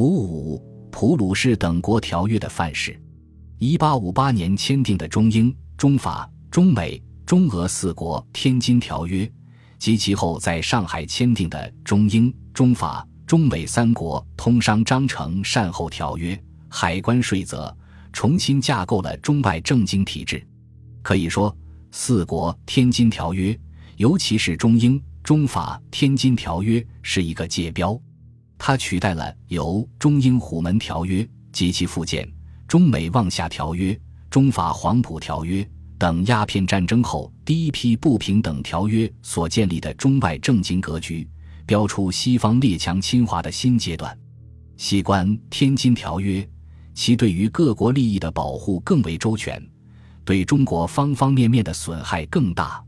五五普鲁士等国条约的范式。一八五八年签订的中英、中法、中美、中俄四国天津条约，及其后在上海签订的中英、中法、中美三国通商章程善后条约，海关税则，重新架构了中外政经体制。可以说，四国天津条约，尤其是中英、中法天津条约，是一个界标。它取代了由中英虎门条约及其附件。中美望厦条约、中法黄埔条约等鸦片战争后第一批不平等条约所建立的中外政经格局，标出西方列强侵华的新阶段。细观《天津条约》，其对于各国利益的保护更为周全，对中国方方面面的损害更大。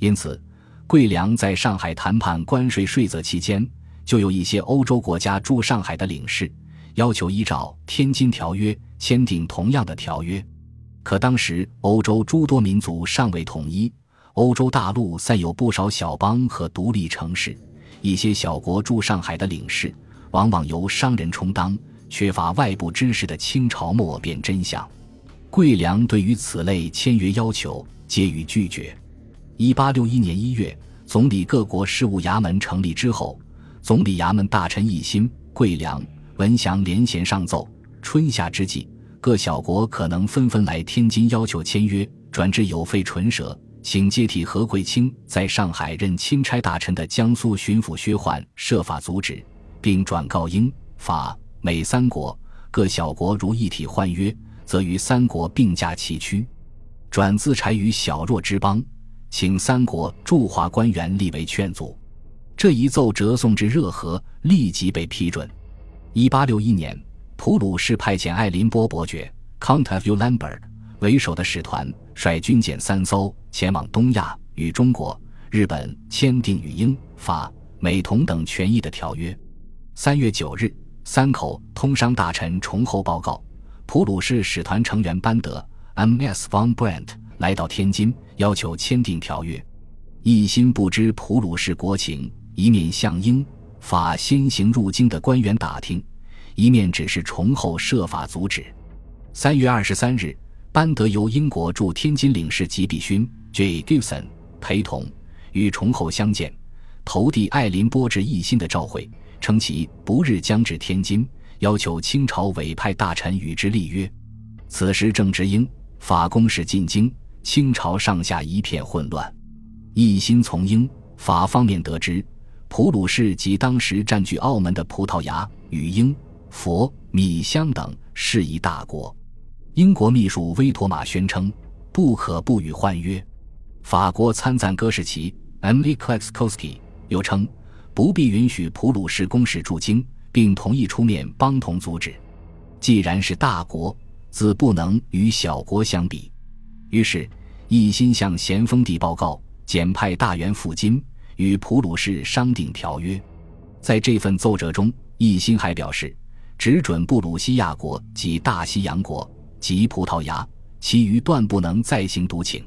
因此，桂良在上海谈判关税税则期间，就有一些欧洲国家驻上海的领事。要求依照《天津条约》签订同样的条约，可当时欧洲诸多民族尚未统一，欧洲大陆散有不少小邦和独立城市，一些小国驻上海的领事往往由商人充当，缺乏外部知识的清朝莫辨真相。桂良对于此类签约要求皆予拒绝。一八六一年一月，总理各国事务衙门成立之后，总理衙门大臣奕欣、桂良。文祥联衔上奏，春夏之际，各小国可能纷纷来天津要求签约，转至有费唇舌，请接替何桂清在上海任钦差大臣的江苏巡抚薛焕设法阻止，并转告英法美三国各小国，如一体换约，则与三国并驾齐驱。转自柴于小弱之邦，请三国驻华官员立为劝阻。这一奏折送至热河，立即被批准。一八六一年，普鲁士派遣艾林波伯爵 （Count of u l a m b e r t 为首的使团，率军舰三艘前往东亚，与中国、日本签订与英、法、美同等权益的条约。三月九日，三口通商大臣重厚报告，普鲁士使团成员班德 （M.S. von Brandt） 来到天津，要求签订条约。一心不知普鲁士国情，一面向英。法先行入京的官员打听，一面只是崇厚设法阻止。三月二十三日，班德由英国驻天津领事吉比勋 （J. Gibson） 陪同，与崇厚相见，投递艾林波致一心的照会，称其不日将至天津，要求清朝委派大臣与之立约。此时正值英法公使进京，清朝上下一片混乱。一心从英法方面得知。普鲁士及当时占据澳门的葡萄牙、与英、佛、米香等是一大国。英国秘书威妥玛宣称不可不予换约。法国参赞戈士奇 （M. k l e x k o s k i 又称不必允许普鲁士公使驻京，并同意出面帮同阻止。既然是大国，自不能与小国相比。于是，一心向咸丰帝报告，简派大员赴京。与普鲁士商定条约，在这份奏折中，奕欣还表示，只准布鲁西亚国及大西洋国及葡萄牙，其余断不能再行独请。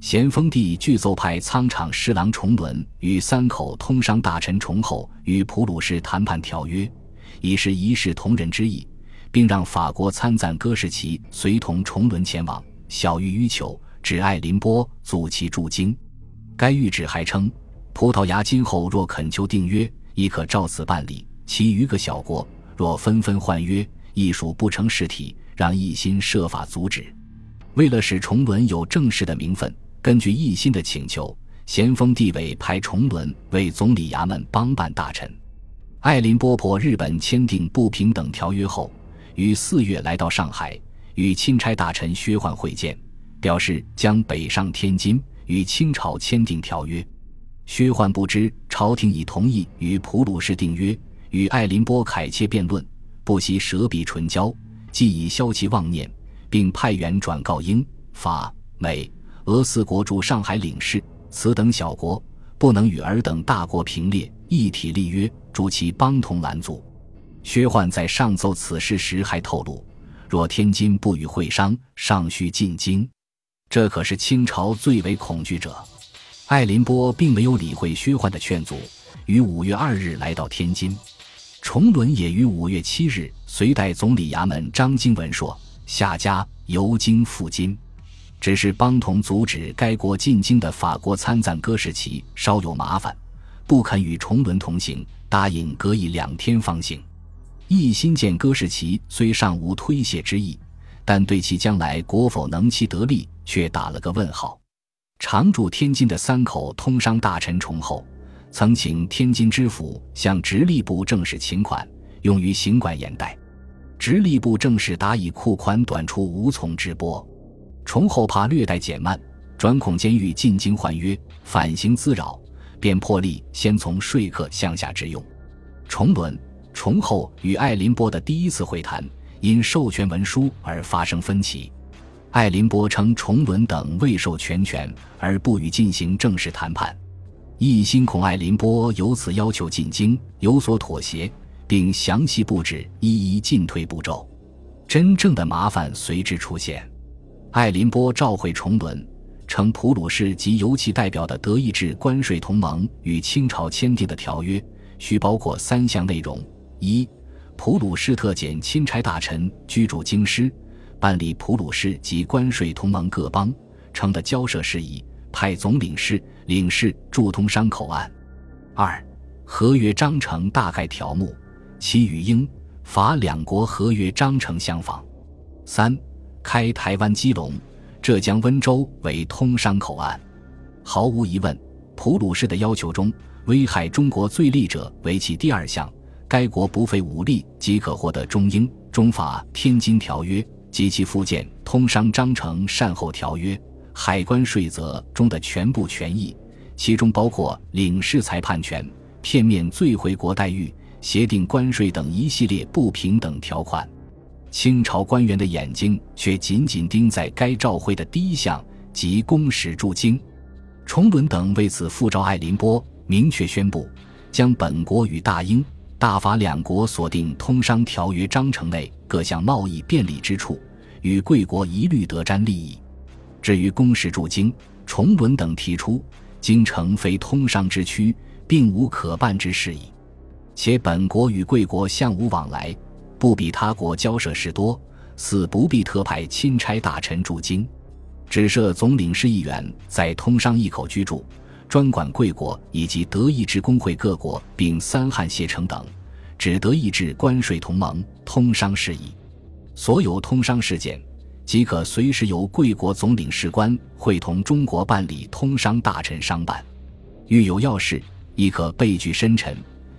咸丰帝具奏派仓场侍郎重伦与三口通商大臣崇厚与普鲁士谈判条约，以示一视同仁之意，并让法国参赞戈士奇随同重伦前往，小玉于求，只爱林波阻其驻京。该谕旨还称。葡萄牙今后若恳求订约，亦可照此办理。其余各小国若纷纷换约，亦属不成实体，让一心设法阻止。为了使崇伦有正式的名分，根据一心的请求，咸丰帝委派崇伦为总理衙门帮办大臣。艾林波破日本签订不平等条约后，于四月来到上海，与钦差大臣薛焕会见，表示将北上天津，与清朝签订条约。薛焕不知朝廷已同意与普鲁士订约，与艾林波凯切辩论，不惜舌笔唇交，既以消其妄念，并派员转告英、法、美、俄四国驻上海领事，此等小国不能与尔等大国平列，一体立约，助其帮同拦阻。薛焕在上奏此事时还透露，若天津不与会商，尚需进京。这可是清朝最为恐惧者。艾林波并没有理会薛焕的劝阻，于五月二日来到天津。崇伦也于五月七日随代总理衙门张经文说：“下家由京赴京。”只是帮同阻止该国进京的法国参赞戈士奇稍有麻烦，不肯与崇伦同行，答应隔一两天方行。一心见戈士奇虽尚无推卸之意，但对其将来国否能期得利，却打了个问号。常驻天津的三口通商大臣崇厚，曾请天津知府向直隶部正式请款，用于行管盐贷。直隶部正式答以库款短出，无从支拨。崇厚怕略带减慢，转恐监狱进京换约，反行滋扰，便破例先从说客向下支用。崇伦、崇厚与艾林波的第一次会谈，因授权文书而发生分歧。艾林波称崇伦等未受全权，而不予进行正式谈判。一心恐艾林波由此要求进京有所妥协，并详细布置一一进退步骤。真正的麻烦随之出现。艾林波召会崇伦，称普鲁士及由其代表的德意志关税同盟与清朝签订的条约，需包括三项内容：一、普鲁士特遣钦差大臣居住京师，办理普鲁士及关税同盟各邦城的交涉事宜，派总领事、领事驻通商口岸；二、合约章程大概条目，其与英、法两国合约章程相仿；三。开台湾、基隆、浙江温州为通商口岸，毫无疑问，普鲁士的要求中，危害中国最利者为其第二项。该国不费武力即可获得中英、中法《天津条约》及其附件《通商章程善后条约》海关税则中的全部权益，其中包括领事裁判权、片面最回国待遇、协定关税等一系列不平等条款。清朝官员的眼睛却紧紧盯在该照会的第一项，即公使驻京。崇伦等为此复召艾林波，明确宣布将本国与大英、大法两国所订通商条约章程内各项贸易便利之处，与贵国一律得沾利益。至于公使驻京，崇伦等提出，京城非通商之区，并无可办之事矣。且本国与贵国相无往来。不比他国交涉事多，似不必特派钦差大臣驻京，只设总领事一员在通商一口居住，专管贵国以及德意志工会各国，并三汉协成等，指德意志关税同盟通商事宜。所有通商事件，即可随时由贵国总领事官会同中国办理通商大臣商办。遇有要事，亦可备具深沉。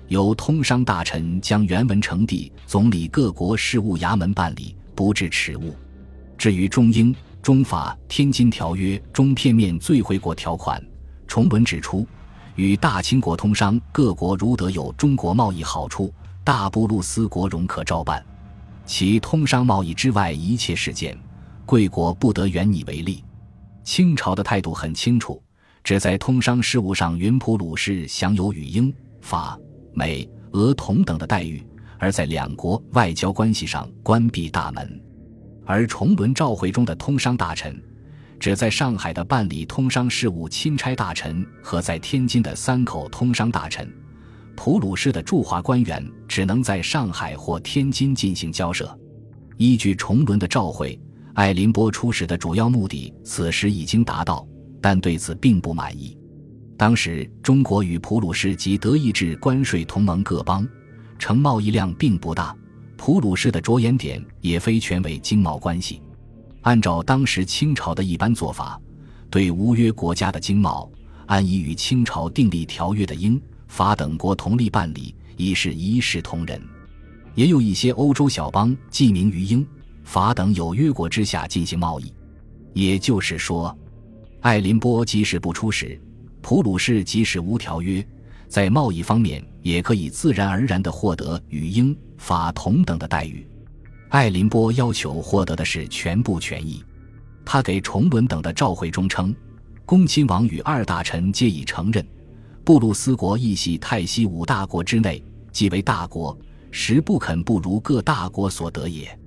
由通商大臣将原文呈递总理各国事务衙门办理，不致迟误。至于中英、中法《天津条约》中片面最惠国条款，崇文指出，与大清国通商，各国如得有中国贸易好处，大布鲁斯国荣可照办。其通商贸易之外一切事件，贵国不得援你为例。清朝的态度很清楚，只在通商事务上云普鲁士享有与英、法。美、俄同等的待遇，而在两国外交关系上关闭大门。而崇文召回中的通商大臣，只在上海的办理通商事务钦差大臣和在天津的三口通商大臣，普鲁士的驻华官员只能在上海或天津进行交涉。依据崇伦的召会，艾林波出使的主要目的此时已经达到，但对此并不满意。当时，中国与普鲁士及德意志关税同盟各邦，成贸易量并不大。普鲁士的着眼点也非全为经贸关系。按照当时清朝的一般做法，对无约国家的经贸，按已与清朝订立条约的英法等国同力办理，已是一视同仁。也有一些欧洲小邦记名于英法等有约国之下进行贸易。也就是说，艾林波即使不出使。普鲁士即使无条约，在贸易方面也可以自然而然地获得与英法同等的待遇。艾林波要求获得的是全部权益。他给崇伦等的召会中称：“恭亲王与二大臣皆已承认，布鲁斯国亦系泰西五大国之内，即为大国，实不肯不如各大国所得也。”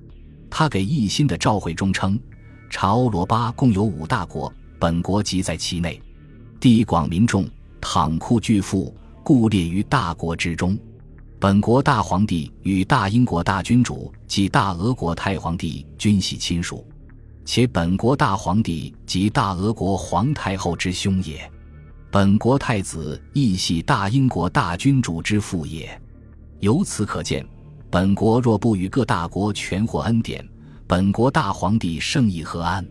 他给奕欣的召会中称：“查欧罗巴共有五大国，本国即在其内。”地广民众，躺库巨富，故列于大国之中。本国大皇帝与大英国大君主及大俄国太皇帝均系亲属，且本国大皇帝及大俄国皇太后之兄也。本国太子亦系大英国大君主之父也。由此可见，本国若不与各大国全获恩典，本国大皇帝圣意何安？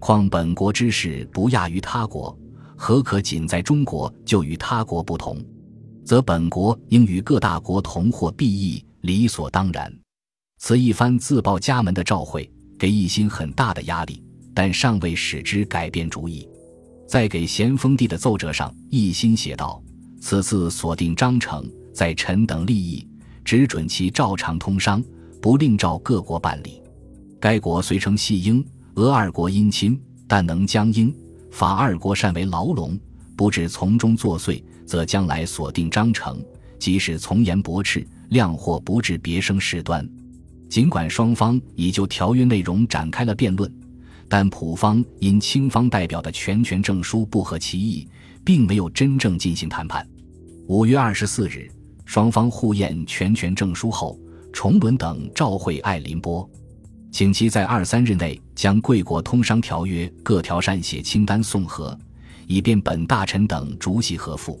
况本国之事不亚于他国，何可仅在中国就与他国不同？则本国应与各大国同获裨益，理所当然。此一番自报家门的召会，给奕欣很大的压力，但尚未使之改变主意。在给咸丰帝的奏折上，奕心写道：“此次锁定章程，在臣等利益，只准其照常通商，不另照各国办理。该国虽称系英、俄二国姻亲，但能将英、法二国善为牢笼，不至从中作祟。”则将来锁定章程，即使从严驳斥，量或不致别生事端。尽管双方已就条约内容展开了辩论，但普方因清方代表的全权证书不合其意，并没有真正进行谈判。五月二十四日，双方互验全权证书后，崇伦等召会爱林波，请其在二三日内将贵国通商条约各条删写清单送核，以便本大臣等逐级核复。